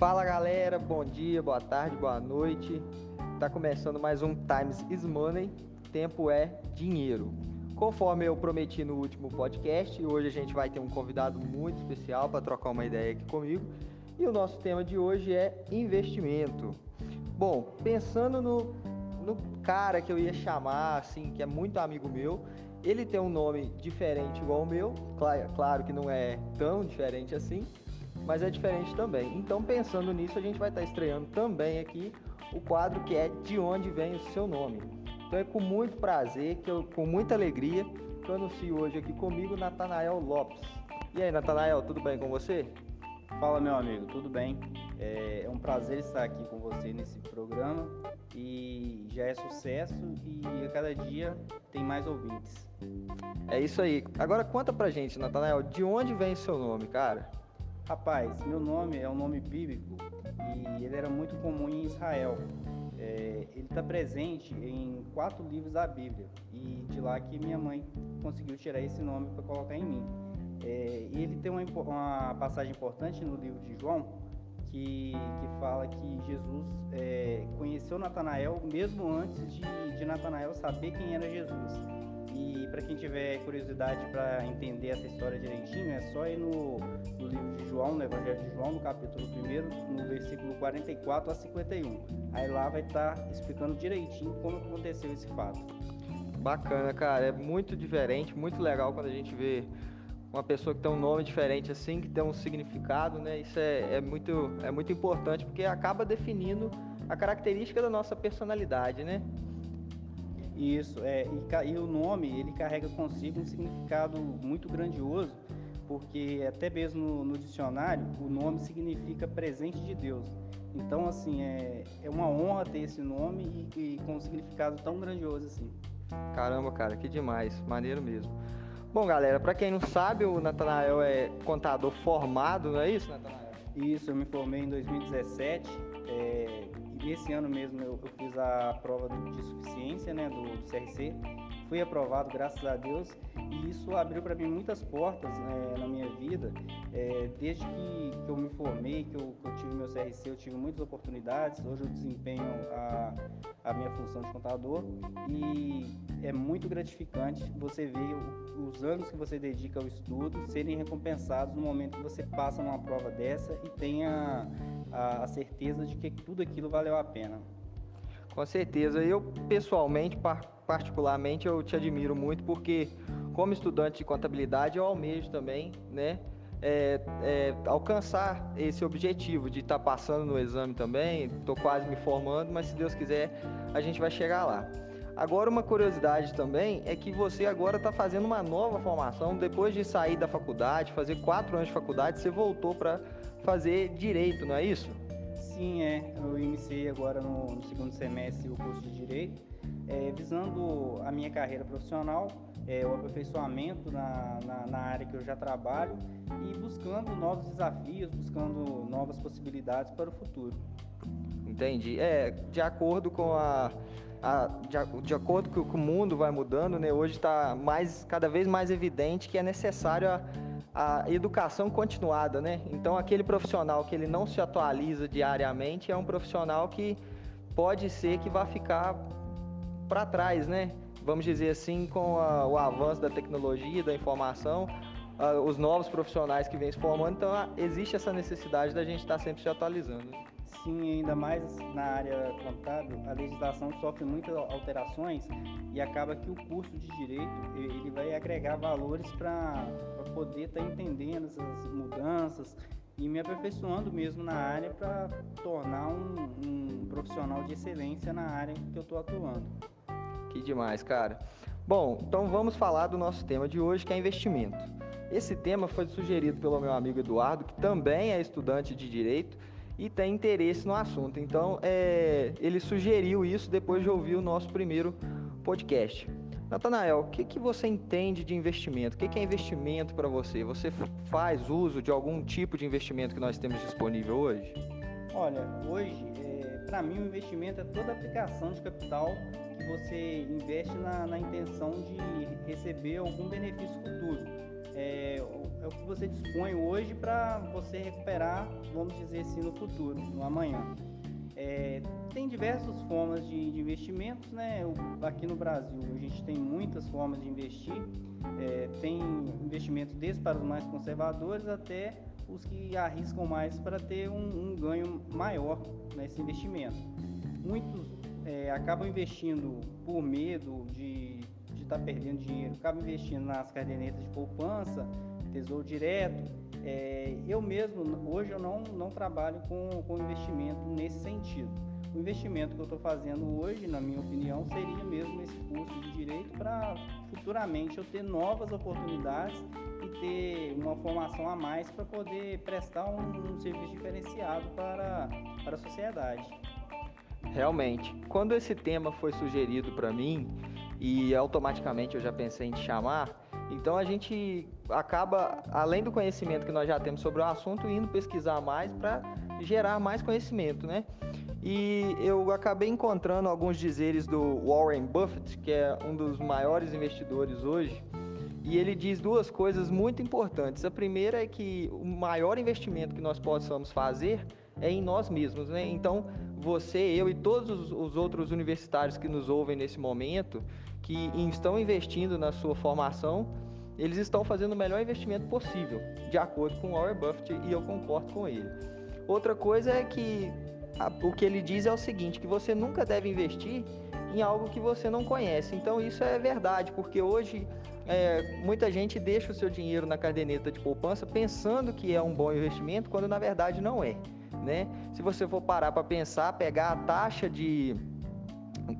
Fala galera, bom dia, boa tarde, boa noite. Tá começando mais um Times is Money. Tempo é dinheiro. Conforme eu prometi no último podcast, hoje a gente vai ter um convidado muito especial para trocar uma ideia aqui comigo. E o nosso tema de hoje é investimento. Bom, pensando no, no cara que eu ia chamar, assim, que é muito amigo meu, ele tem um nome diferente igual o meu, claro, claro que não é tão diferente assim, mas é diferente também. Então, pensando nisso, a gente vai estar estreando também aqui o quadro que é De Onde Vem o Seu Nome. Então, é com muito prazer, que eu, com muita alegria, que eu anuncio hoje aqui comigo Natanael Lopes. E aí, Natanael, tudo bem com você? Fala, meu amigo, tudo bem? É, é um prazer estar aqui com você nesse programa e já é sucesso e a cada dia tem mais ouvintes. É isso aí. Agora conta pra gente, Natanael, de onde vem o seu nome, cara? Rapaz, meu nome é um nome bíblico e ele era muito comum em Israel. É, ele está presente em quatro livros da Bíblia e de lá que minha mãe conseguiu tirar esse nome para colocar em mim. É, e ele tem uma, uma, passagem importante no livro de João que, que fala que Jesus é, conheceu Natanael mesmo antes de, de Natanael saber quem era Jesus. E para quem tiver curiosidade para entender essa história direitinho, é só ir no, no, livro de João, no Evangelho de João, no capítulo 1, no versículo 44 a 51. Aí lá vai estar tá explicando direitinho como aconteceu esse fato. Bacana, cara. É muito diferente, muito legal quando a gente vê uma pessoa que tem um nome diferente assim, que tem um significado, né? Isso é, é, muito, é muito importante porque acaba definindo a característica da nossa personalidade, né? Isso, é, e, e, o nome ele carrega consigo um significado muito grandioso, porque até mesmo no, no dicionário o nome significa presente de Deus. Então, assim, é, é uma honra ter esse nome e, e com um significado tão grandioso assim. Caramba, cara, que demais, maneiro mesmo. Bom, galera, para quem não sabe, o Natanael é contador formado, não é isso, Natanael? Isso, eu me formei em 2017. É, esse ano mesmo eu, eu fiz a prova de suficiência né, do, do, CRC, fui aprovado, graças a Deus, e isso abriu para mim muitas portas né, na minha vida. É, desde que, que, eu me formei, que eu, que eu, tive meu CRC, eu tive muitas oportunidades. Hoje eu desempenho a, a minha função de contador e é muito gratificante você ver os anos que você dedica ao estudo serem recompensados no momento que você passa numa prova dessa e tenha a, a certeza de que tudo aquilo valeu a pena. Com certeza. Eu, pessoalmente, particularmente, eu te admiro muito porque, como estudante de contabilidade, eu almejo também, né? É, é, alcançar esse objetivo de estar tá passando no exame também. Estou quase me formando, mas se Deus quiser, a gente vai chegar lá. Agora, uma curiosidade também é que você agora está fazendo uma nova formação. Depois de sair da faculdade, fazer quatro anos de faculdade, você voltou para fazer direito, não é isso? Sim, é. Eu iniciei agora no, no segundo semestre o curso de direito, é, visando a minha carreira profissional, é, o aperfeiçoamento na, na, na, área que eu já trabalho e buscando novos desafios, buscando novas possibilidades para o futuro. Entendi. É, de acordo com a a, de, de, acordo com que o mundo vai mudando, né, hoje está mais, cada vez mais evidente que é necessário a, a, educação continuada, né? Então aquele profissional que ele não se atualiza diariamente é um profissional que pode ser que vá ficar para trás, né? Vamos dizer assim, com a, o avanço da tecnologia, da informação, os novos profissionais que vêm se formando, então existe essa necessidade da gente estar tá sempre se atualizando. Sim, ainda mais na área contábil, a legislação sofre muitas alterações e acaba que o curso de direito ele vai agregar valores para poder estar tá entendendo essas mudanças e me aperfeiçoando mesmo na área para tornar um, um profissional de excelência na área que eu estou atuando. Que demais, cara. Bom, então vamos falar do nosso tema de hoje, que é investimento. Esse tema foi sugerido pelo meu amigo Eduardo, que também é estudante de direito e tem interesse no assunto. Então, é, ele sugeriu isso depois de ouvir o nosso primeiro podcast. Natanael, o que, que você entende de investimento? O que, que é investimento para você? Você faz uso de algum tipo de investimento que nós temos disponível hoje? Olha, hoje, é, para mim, o investimento é toda aplicação de capital que você investe na, na intenção de receber algum benefício futuro. É, é o que você dispõe hoje para você recuperar, vamos dizer assim, no futuro, no amanhã. É, tem diversas formas de, de investimentos, né? aqui no Brasil a gente tem muitas formas de investir. É, tem investimentos desde para os mais conservadores até os que arriscam mais para ter um, um ganho maior nesse investimento. Muitos é, acabam investindo por medo de estar tá perdendo dinheiro, acabam investindo nas cadernetas de poupança, tesouro direto, é, eu mesmo, hoje eu não, não trabalho com, com investimento nesse sentido. O investimento que eu estou fazendo hoje, na minha opinião, seria mesmo esse curso de direito para futuramente eu ter novas oportunidades e ter uma formação a mais para poder prestar um, um serviço diferenciado para, para a sociedade. Realmente, quando esse tema foi sugerido para mim e automaticamente eu já pensei em te chamar, então a gente acaba, além do conhecimento que nós já temos sobre o assunto, indo pesquisar mais para gerar mais conhecimento, né? E eu acabei encontrando alguns dizeres do Warren Buffett, que é um dos maiores investidores hoje, e ele diz duas coisas muito importantes. A primeira é que o maior investimento que nós possamos fazer é em nós mesmos, né? Então, você, eu e todos os outros universitários que nos ouvem nesse momento, que estão investindo na sua formação, eles estão fazendo o melhor investimento possível, de acordo com Warren Buffett, e eu concordo com ele. Outra coisa é que a, o que ele diz é o seguinte, que você nunca deve investir em algo que você não conhece. Então isso é verdade, porque hoje é, muita gente deixa o seu dinheiro na caderneta de poupança pensando que é um bom investimento, quando na verdade não é. Né? Se você for parar para pensar, pegar a taxa de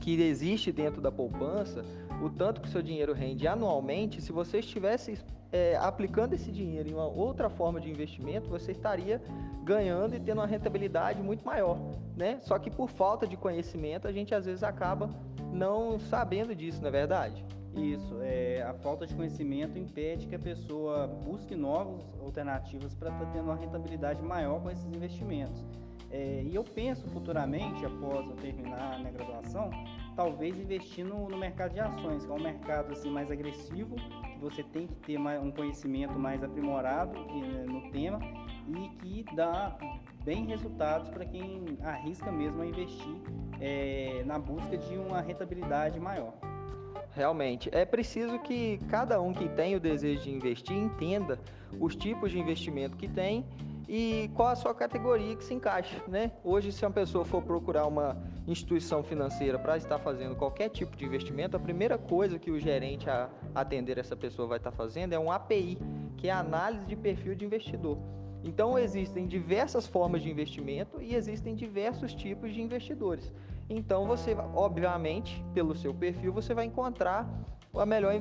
que existe dentro da poupança, o tanto que o seu dinheiro rende anualmente, se você estivesse é, aplicando esse dinheiro em uma outra forma de investimento, você estaria ganhando e tendo uma rentabilidade muito maior, né? Só que por falta de conhecimento, a gente às vezes acaba não sabendo disso, não é verdade? Isso, é, a falta de conhecimento impede que a pessoa busque novas alternativas para estar tá tendo uma rentabilidade maior com esses investimentos. É, e eu penso futuramente, após eu terminar a minha graduação, talvez investir no, mercado de ações, que é um mercado assim, mais agressivo, que você tem que ter mais, um conhecimento mais aprimorado eh, no tema e que dá bem resultados para quem arrisca mesmo a investir é, na busca de uma rentabilidade maior. Realmente, é preciso que cada um que tem o desejo de investir entenda os tipos de investimento que tem e qual a sua categoria que se encaixa, né? Hoje, se uma pessoa for procurar uma instituição financeira para estar fazendo qualquer tipo de investimento, a primeira coisa que o gerente a atender essa pessoa vai estar fazendo é um API, que é a análise de perfil de investidor. Então, existem diversas formas de investimento e existem diversos tipos de investidores. Então, você, obviamente, pelo seu perfil, você vai encontrar melhor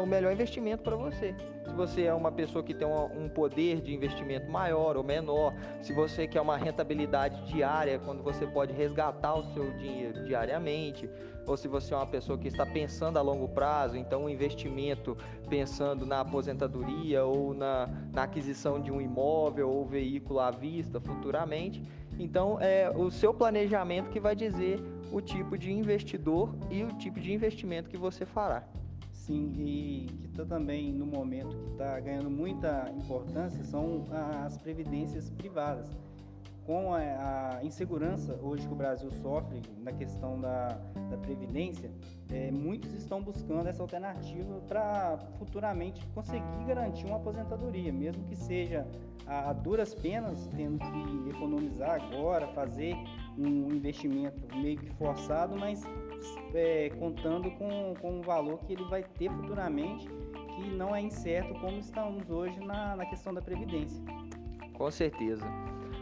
o melhor investimento para você. Se você é uma pessoa que tem um poder de investimento maior ou menor, se você quer uma rentabilidade diária, quando você pode resgatar o seu dinheiro diariamente, ou se você é uma pessoa que está pensando a longo prazo, então um investimento pensando na aposentadoria ou na, na aquisição de um imóvel ou veículo à vista futuramente. Então, é o seu planejamento que vai dizer o tipo de investidor e o tipo de investimento que você fará. Sim, e que está também no momento que está ganhando muita importância são as previdências privadas. Com a, a, insegurança hoje que o Brasil sofre na questão da, da previdência, é, muitos estão buscando essa alternativa para futuramente conseguir garantir uma aposentadoria, mesmo que seja a, a duras penas, tendo que economizar agora, fazer um investimento meio que forçado, mas é, contando com, com um valor que ele vai ter futuramente, que não é incerto como estamos hoje na, na questão da Previdência. Com certeza.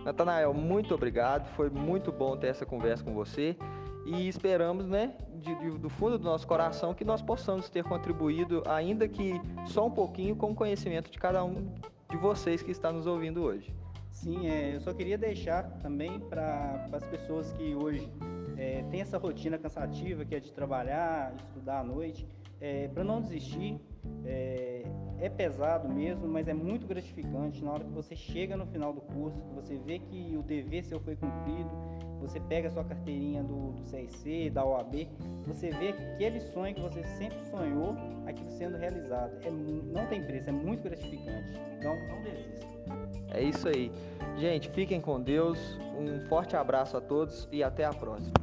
Natanael, muito obrigado. Foi muito bom ter essa conversa com você e esperamos, né, de, de, do fundo do nosso coração, que nós possamos ter contribuído, ainda que só um pouquinho, com o conhecimento de cada um de vocês que está nos ouvindo hoje. Sim, é, eu só queria deixar também para as pessoas que hoje é, tem essa rotina cansativa que é de trabalhar, estudar à noite, é, para não desistir. É, é pesado mesmo, mas é muito gratificante na hora que você chega no final do curso, que você vê que o dever seu foi cumprido, você pega a sua carteirinha do, do da OAB, você vê aquele sonho que você sempre sonhou, aquilo sendo realizado. É, não tem preço, é muito gratificante. Então, não desista. É isso aí. Gente, fiquem com Deus. Um forte abraço a todos e até a próxima.